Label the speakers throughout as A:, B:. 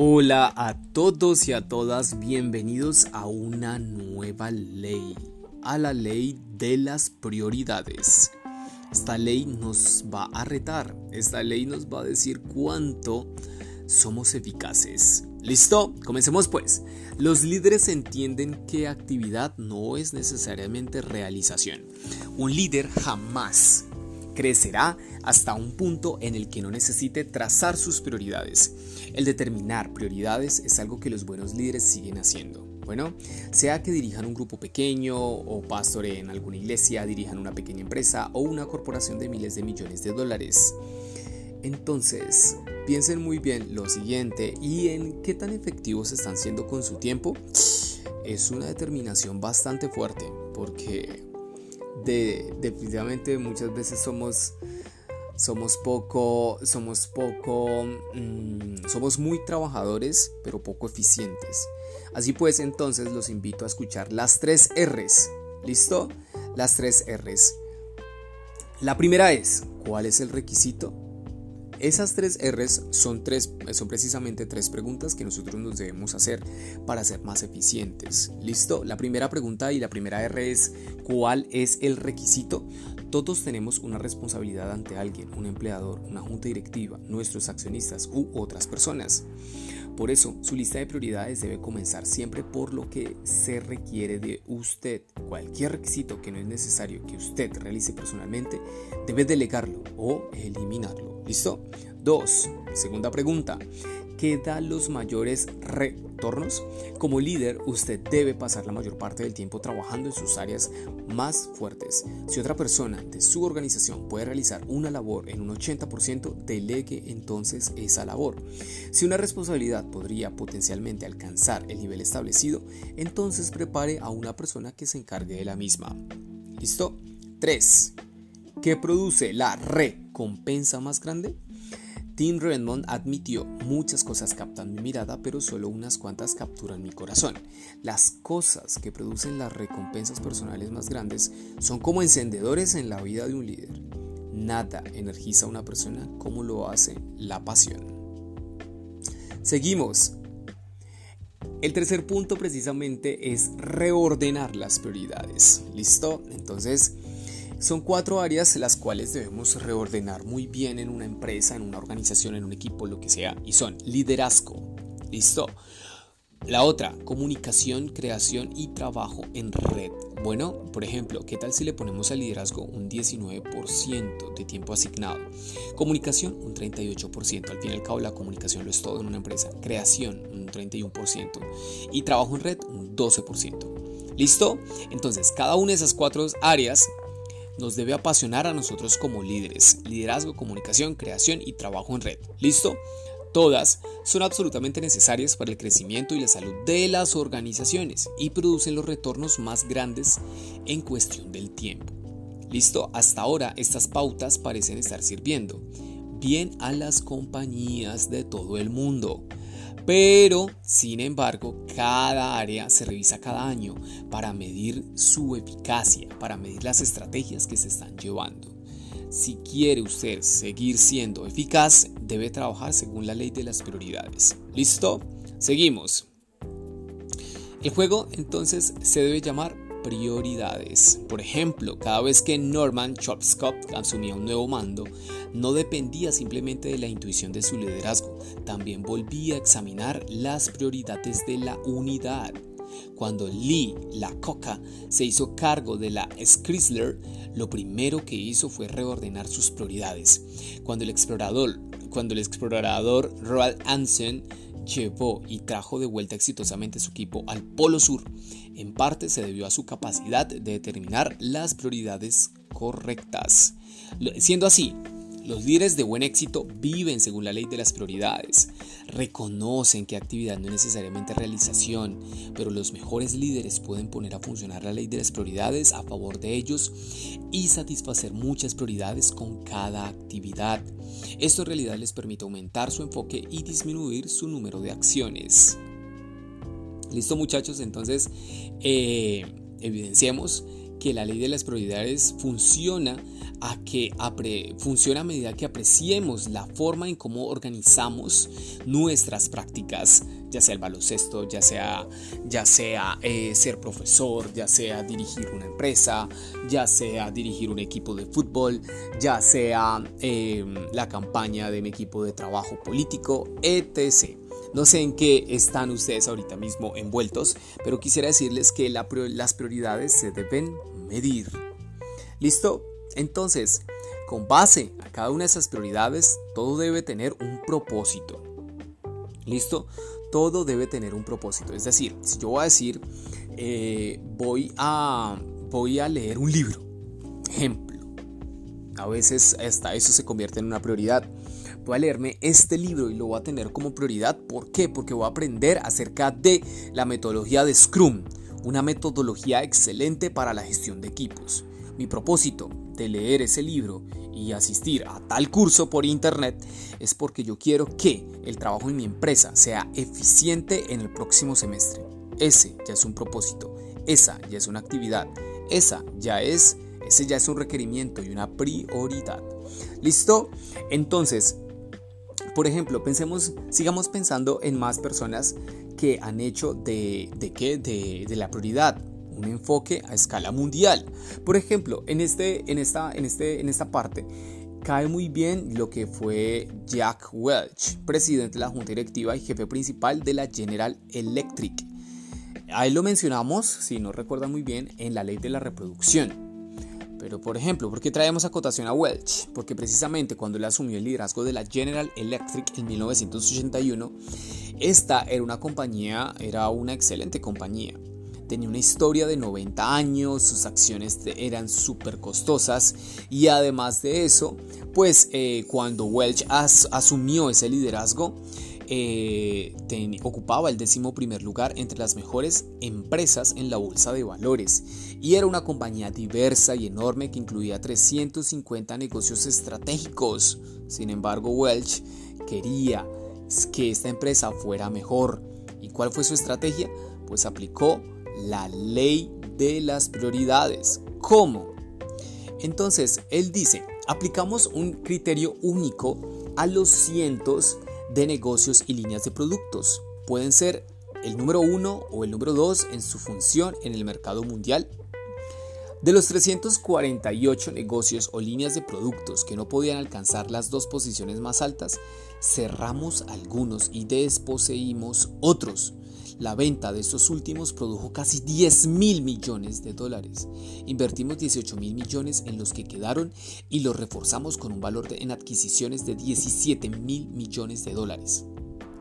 A: Hola a todos y a todas, bienvenidos a una nueva ley, a la ley de las prioridades. Esta ley nos va a retar, esta ley nos va a decir cuánto somos eficaces. ¿Listo? Comencemos pues. Los líderes entienden que actividad no es necesariamente realización. Un líder jamás crecerá hasta un punto en el que no necesite trazar sus prioridades. El determinar prioridades es algo que los buenos líderes siguen haciendo. Bueno, sea que dirijan un grupo pequeño o pastoreen alguna iglesia, dirijan una pequeña empresa o una corporación de miles de millones de dólares. Entonces, piensen muy bien lo siguiente y en qué tan efectivos están siendo con su tiempo. Es una determinación bastante fuerte porque de, definitivamente muchas veces somos somos poco, somos poco, mm, somos muy trabajadores, pero poco eficientes. Así pues, entonces los invito a escuchar las tres R's. ¿Listo? Las tres R's. La primera es, ¿cuál es el requisito? Esas tres R's son, tres, son precisamente tres preguntas que nosotros nos debemos hacer para ser más eficientes. ¿Listo? La primera pregunta y la primera R es ¿cuál es el requisito? Todos tenemos una responsabilidad ante alguien, un empleador, una junta directiva, nuestros accionistas u otras personas. Por eso, su lista de prioridades debe comenzar siempre por lo que se requiere de usted. Cualquier requisito que no es necesario que usted realice personalmente, debe delegarlo o eliminarlo. ¿Listo? 2. Segunda pregunta que da los mayores retornos? Como líder, usted debe pasar la mayor parte del tiempo trabajando en sus áreas más fuertes. Si otra persona de su organización puede realizar una labor en un 80%, delegue entonces esa labor. Si una responsabilidad podría potencialmente alcanzar el nivel establecido, entonces prepare a una persona que se encargue de la misma. ¿Listo? 3. ¿Qué produce la recompensa más grande? Tim Redmond admitió, muchas cosas captan mi mirada, pero solo unas cuantas capturan mi corazón. Las cosas que producen las recompensas personales más grandes son como encendedores en la vida de un líder. Nada energiza a una persona como lo hace la pasión. Seguimos. El tercer punto precisamente es reordenar las prioridades. ¿Listo? Entonces, son cuatro áreas las cuales debemos reordenar muy bien en una empresa, en una organización, en un equipo, lo que sea. Y son liderazgo. ¿Listo? La otra, comunicación, creación y trabajo en red. Bueno, por ejemplo, ¿qué tal si le ponemos al liderazgo un 19% de tiempo asignado? Comunicación, un 38%. Al fin y al cabo, la comunicación lo es todo en una empresa. Creación, un 31%. Y trabajo en red, un 12%. ¿Listo? Entonces, cada una de esas cuatro áreas nos debe apasionar a nosotros como líderes. Liderazgo, comunicación, creación y trabajo en red. ¿Listo? Todas son absolutamente necesarias para el crecimiento y la salud de las organizaciones y producen los retornos más grandes en cuestión del tiempo. Listo, hasta ahora estas pautas parecen estar sirviendo bien a las compañías de todo el mundo. Pero, sin embargo, cada área se revisa cada año para medir su eficacia, para medir las estrategias que se están llevando. Si quiere usted seguir siendo eficaz, debe trabajar según la ley de las prioridades. ¿Listo? Seguimos. El juego entonces se debe llamar prioridades. Por ejemplo, cada vez que Norman Chopscott asumía un nuevo mando, no dependía simplemente de la intuición de su liderazgo, también volvía a examinar las prioridades de la unidad. Cuando Lee Coca se hizo cargo de la Chrysler, lo primero que hizo fue reordenar sus prioridades. Cuando el explorador, cuando el explorador Roald Anson llevó y trajo de vuelta exitosamente su equipo al Polo Sur, en parte se debió a su capacidad de determinar las prioridades correctas. Siendo así, los líderes de buen éxito viven según la ley de las prioridades, reconocen que actividad no es necesariamente realización, pero los mejores líderes pueden poner a funcionar la ley de las prioridades a favor de ellos y satisfacer muchas prioridades con cada actividad. Esto en realidad les permite aumentar su enfoque y disminuir su número de acciones. Listo muchachos, entonces eh, evidenciemos que la ley de las prioridades funciona a que funciona a medida que apreciemos la forma en cómo organizamos nuestras prácticas, ya sea el baloncesto, ya sea, ya sea eh, ser profesor, ya sea dirigir una empresa, ya sea dirigir un equipo de fútbol, ya sea em, la campaña de mi equipo de trabajo político, etc. No sé en qué están ustedes ahorita mismo envueltos, pero quisiera decirles que las prioridades se deben medir. ¿Listo? Entonces, con base a cada una de esas prioridades, todo debe tener un propósito. ¿Listo? Todo debe tener un propósito. Es decir, si yo voy a decir, eh, voy, a, voy a leer un libro, ejemplo, a veces hasta eso se convierte en una prioridad. Voy a leerme este libro y lo voy a tener como prioridad. ¿Por qué? Porque voy a aprender acerca de la metodología de Scrum, una metodología excelente para la gestión de equipos. Mi propósito de leer ese libro y asistir a tal curso por internet es porque yo quiero que el trabajo en mi empresa sea eficiente en el próximo semestre. Ese ya es un propósito, esa ya es una actividad, esa ya es, ese ya es un requerimiento y una prioridad. ¿Listo? Entonces, por ejemplo, pensemos, sigamos pensando en más personas que han hecho de, de qué, de, la prioridad un enfoque a escala mundial. Por ejemplo, en, este, en, esta, en, este, en esta parte cae muy bien lo que fue Jack Welch, presidente de la junta directiva y jefe principal de la General Electric. Ahí lo mencionamos, si no recuerdan muy bien, en la ley de la reproducción. Pero por ejemplo, ¿por qué traemos acotación a Welch? Porque precisamente cuando él asumió el liderazgo de la General Electric en 1981, esta era una compañía, era una excelente compañía tenía una historia de 90 años, sus acciones eran súper costosas y además de eso, pues eh, cuando Welch asumió ese liderazgo, eh, ocupaba el décimo primer lugar entre las mejores empresas en la bolsa de valores y era una compañía diversa y enorme que incluía 350 negocios estratégicos. Sin embargo, Welch quería que esta empresa fuera mejor. ¿Y cuál fue su estrategia? Pues aplicó la ley de las prioridades. ¿Cómo? Entonces, él dice, aplicamos un criterio único a los cientos de negocios y líneas de productos. Pueden ser el número uno o el número dos en su función en el mercado mundial. De los 348 negocios o líneas de productos que no podían alcanzar las dos posiciones más altas, cerramos algunos y desposeímos otros. La venta de estos últimos produjo casi 10 mil millones de dólares. Invertimos 18 mil millones en los que quedaron y los reforzamos con un valor en adquisiciones de 17 mil millones de dólares.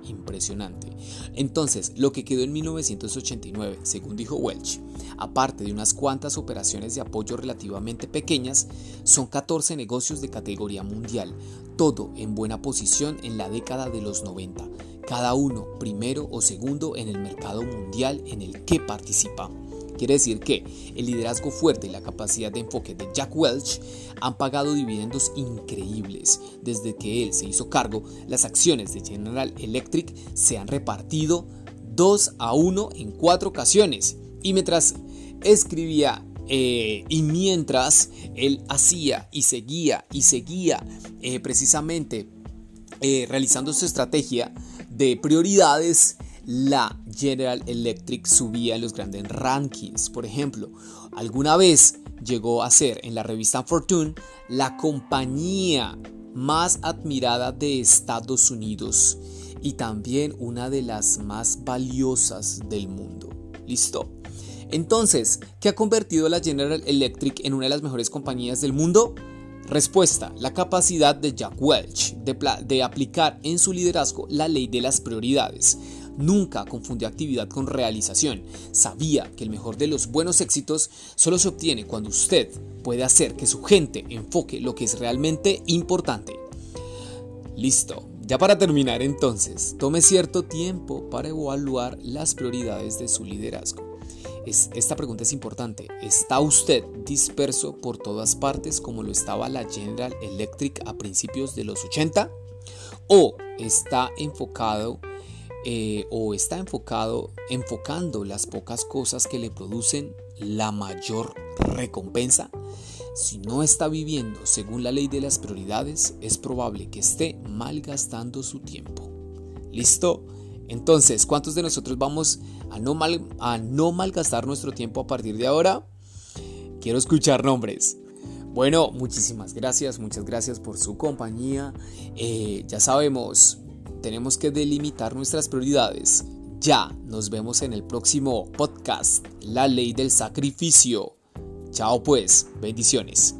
A: Impresionante. Entonces, lo que quedó en 1989, según dijo Welch, aparte de unas cuantas operaciones de apoyo relativamente pequeñas, son 14 negocios de categoría mundial, todo en buena posición en la década de los 90 cada uno primero o segundo en el mercado mundial en el que participa. Quiere decir que el liderazgo fuerte y la capacidad de enfoque de Jack Welch han pagado dividendos increíbles. Desde que él se hizo cargo, las acciones de General Electric se han repartido 2 a 1 en cuatro ocasiones. Y mientras escribía eh, y mientras él hacía y seguía y seguía eh, precisamente eh, realizando su estrategia, de prioridades, la General Electric subía en los grandes rankings. Por ejemplo, alguna vez llegó a ser en la revista Fortune la compañía más admirada de Estados Unidos y también una de las más valiosas del mundo. ¿Listo? Entonces, ¿qué ha convertido la General Electric en una de las mejores compañías del mundo? Respuesta, la capacidad de Jack Welch de, aplicar en su liderazgo la ley de las prioridades. Nunca confundió actividad con realización. Sabía que el mejor de los buenos éxitos solo se obtiene cuando usted puede hacer que su gente enfoque lo que es realmente importante. Listo. Ya para terminar entonces, tome cierto tiempo para evaluar las prioridades de su liderazgo esta pregunta es importante. ¿Está usted disperso por todas partes como lo estaba la General Electric a principios de los 80? ¿O está enfocado eh, o está enfocado enfocando las pocas cosas que le producen la mayor recompensa? Si no está viviendo según la ley de las prioridades, es probable que esté malgastando su tiempo. ¿Listo? Entonces, ¿cuántos de nosotros vamos a no, mal, a no malgastar nuestro tiempo a partir de ahora? Quiero escuchar nombres. Bueno, muchísimas gracias, muchas gracias por su compañía. Eh, ya sabemos, tenemos que delimitar nuestras prioridades. Ya, nos vemos en el próximo podcast, La ley del sacrificio. Chao pues, bendiciones.